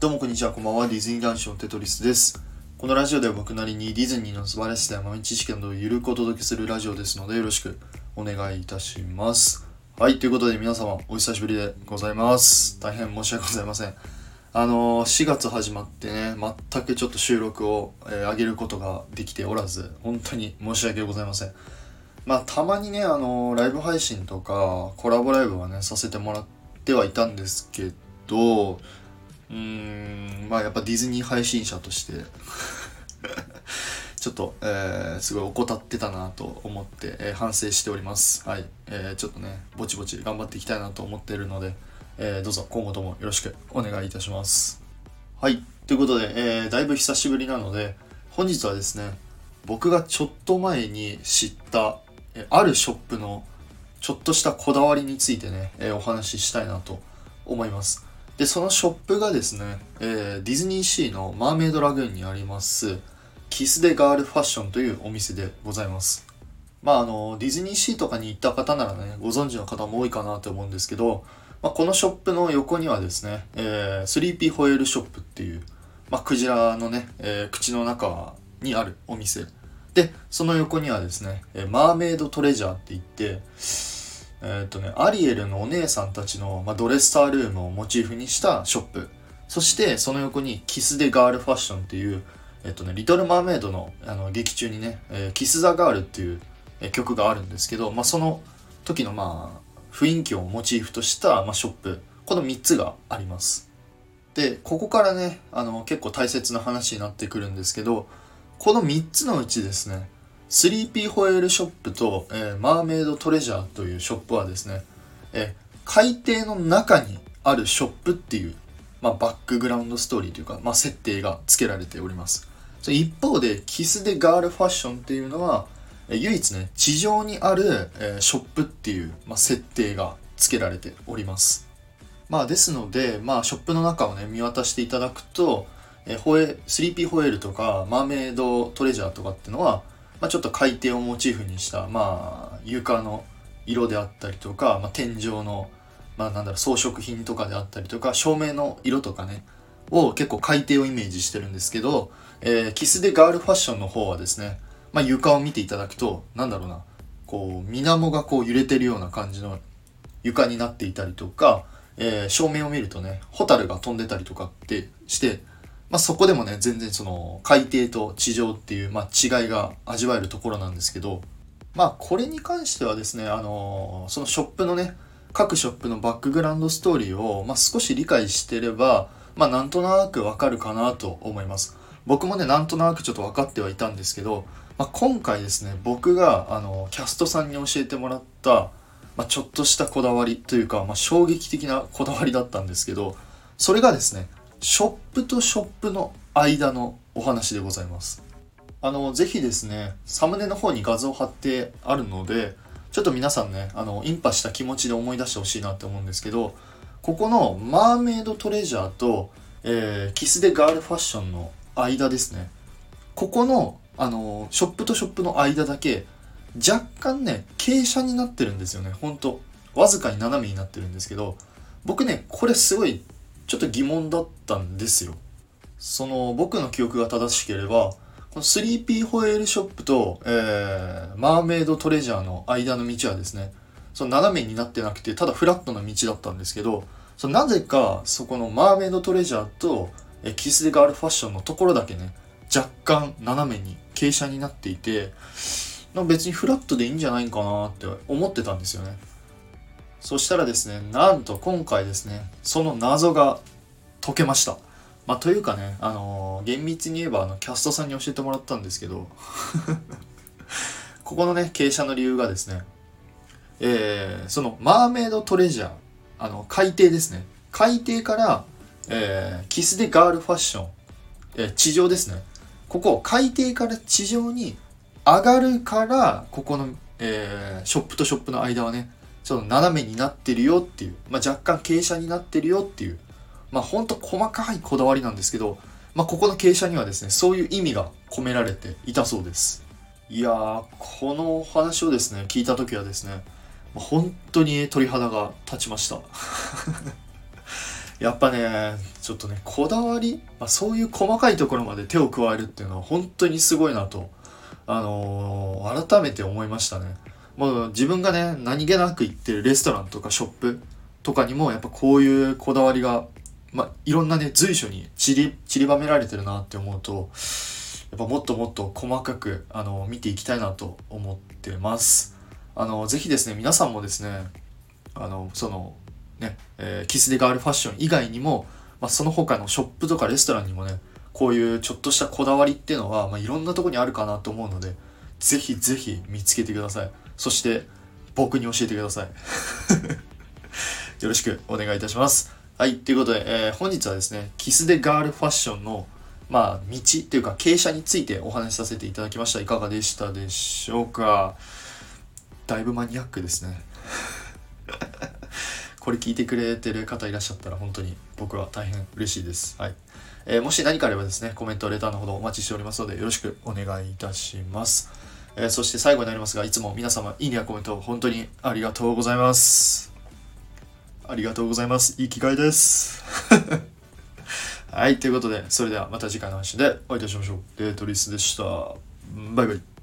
どうもこんにちは、こんばんは。ディズニー男子のテトリスです。このラジオでは僕なりにディズニーの素晴らしさや豆知識などをゆるくお届けするラジオですのでよろしくお願いいたします。はい、ということで皆様お久しぶりでございます。大変申し訳ございません。あのー、4月始まってね、全くちょっと収録を、えー上げることができておらず、本当に申し訳ございません。まあ、たまにね、あのーライブ配信とか、コラボライブはね、させてもらってはいたんですけど、うん、まあ、やっぱディズニー配信者として、ちょっと、えーすごい怠ってたなと思って、えー反省しております。はい。えーちょっとね、ぼちぼち頑張っていきたいなと思っているので、えーどうぞ今後ともよろしくお願いいたします。はい。ということで、えーだいぶ久しぶりなので、本日はですね、僕がちょっと前に知った、えあるショップのちょっとしたこだわりについてね、えお話ししたいなと思います。で、そのショップがですね、えーディズニーシーのマーメイドラグーンにあります、キスデガールファッションというお店でございます。まああの、ディズニーシーとかに行った方ならね、ご存知の方も多いかなと思うんですけど、まあ、このショップの横にはですね、えー、スリーピーホエールショップっていう、まあ、クジラのね、えー口の中にあるお店。で、その横にはですね、えーマーメイドトレジャーって言って、えーっとね、アリエルのお姉さんたちの、まあ、ドレッサールームをモチーフにしたショップ。そして、その横にキス・デ・ガール・ファッションっていう、えっとね、リトル・マーメイドのあの劇中にね、えーキス・ザ・ガールっていう、曲があるんですけど、まあ、その時のまあ、雰囲気をモチーフとした、まあ、ショップ。この3つがあります。で、ここからね、あの、結構大切な話になってくるんですけど、この3つのうちですね、スリーピーホエールショップと、えーマーメイドトレジャーというショップはですね、えー海底の中にあるショップっていう、まあ、バックグラウンドストーリーというか、まあ、設定が付けられております。一方で、キスでガールファッションっていうのは、唯一ね、地上にある、えーショップっていう、まあ、設定が付けられております。まあですので、まあショップの中をね、見渡していただくと、えーホエ、スリーピーホエールとか、マーメイドトレジャーとかっていうのは、まあちょっと海底をモチーフにした、まあ床の色であったりとか、まあ天井の、まあなんだろう、装飾品とかであったりとか、照明の色とかね、を結構海底をイメージしてるんですけど、えーキスでガールファッションの方はですね、まあ床を見ていただくと、なんだろうな、こう、水面がこう揺れてるような感じの床になっていたりとか、えー正面を見るとね、ホタルが飛んでたりとかってして、まあ、そこでもね、全然その海底と地上っていう、まあ、違いが味わえるところなんですけど、まあ、これに関してはですね、あのーそのショップのね、各ショップのバックグラウンドストーリーを、まあ、少し理解してれば、まあ、なんとなくわかるかなと思います。僕もね、なんとなくちょっと分かってはいたんですけど、まあ、今回ですね、僕が、あの、キャストさんに教えてもらった、まあ、ちょっとしたこだわりというか、まあ、衝撃的なこだわりだったんですけど、それがですね、ショップとショップの間のお話でございます。あの、ぜひですね、サムネの方に画像貼ってあるので、ちょっと皆さんね、あの、インパした気持ちで思い出してほしいなって思うんですけど、ここのマーメイドトレジャーと、えーキスでガールファッションの間ですね。ここの、あの、ショップとショップの間だけ、若干ね、傾斜になってるんですよね。ほんと。わずかに斜めになってるんですけど、僕ね、これすごい、ちょっと疑問だったんですよ。その、僕の記憶が正しければ、この 3P ホエールショップと、えー、マーメイドトレジャーの間の道はですね、その斜めになってなくて、ただフラットな道だったんですけど、そのなぜか、そこのマーメイドトレジャーと、えキス・デ・ガールファッションのところだけね、若干斜めに傾斜になっていて、別にフラットでいいんじゃないかなって思ってたんですよね。そしたらですね、なんと今回ですね、その謎が解けました。まあ、というかね、あのー厳密に言えばあのキャストさんに教えてもらったんですけど ここのね傾斜の理由がですね、えーそのマーメイドトレジャーあの海底ですね海底から、えーキスでガールファッション、えー地上ですねここ海底から地上に上がるからここの、えーショップとショップの間はねちょっと斜めになってるよっていう、まあ、若干傾斜になってるよっていうまあほんと細かいこだわりなんですけど、まあここの傾斜にはですね、そういう意味が込められていたそうです。いやー、このお話をですね、聞いた時はですね、ま本当に鳥肌が立ちました。やっぱねちょっとねこだわり、まあ、そういう細かいところまで手を加えるっていうのは本当にすごいなと、あのー、改めて思いましたねもう自分がね何気なく行ってるレストランとかショップとかにもやっぱこういうこだわりが、まあ、いろんなね随所に散り散りばめられてるなって思うとやっぱもっともっと細かくあの見ていきたいなと思ってます。あのぜひですね皆さんもですねあのそのね、えー、キスデガールファッション以外にも、まあ、その他のショップとかレストランにもねこういうちょっとしたこだわりっていうのは、まあ、いろんなとこにあるかなと思うのでぜひぜひ見つけてください。そして僕に教えてください よろしくお願いいたしますはいということで、えー、本日はですねキスデガールファッションのまあ道っていうか傾斜についてお話しさせていただきましたいかがでしたでしょうか？だいぶマニアックですね これ聞いてくれてる方いらっしゃったら本当に僕は大変嬉しいです。はい。えー、もし何かあればですね、コメント、レターのほどお待ちしておりますのでよろしくお願いいたします。えー、そして最後になりますが、いつも皆様、いいねやコメント本当にありがとうございます。ありがとうございます。いい機会です。はい、ということで、それではまた次回の話でお会いいたしましょう。デートリスでした。バイバイ。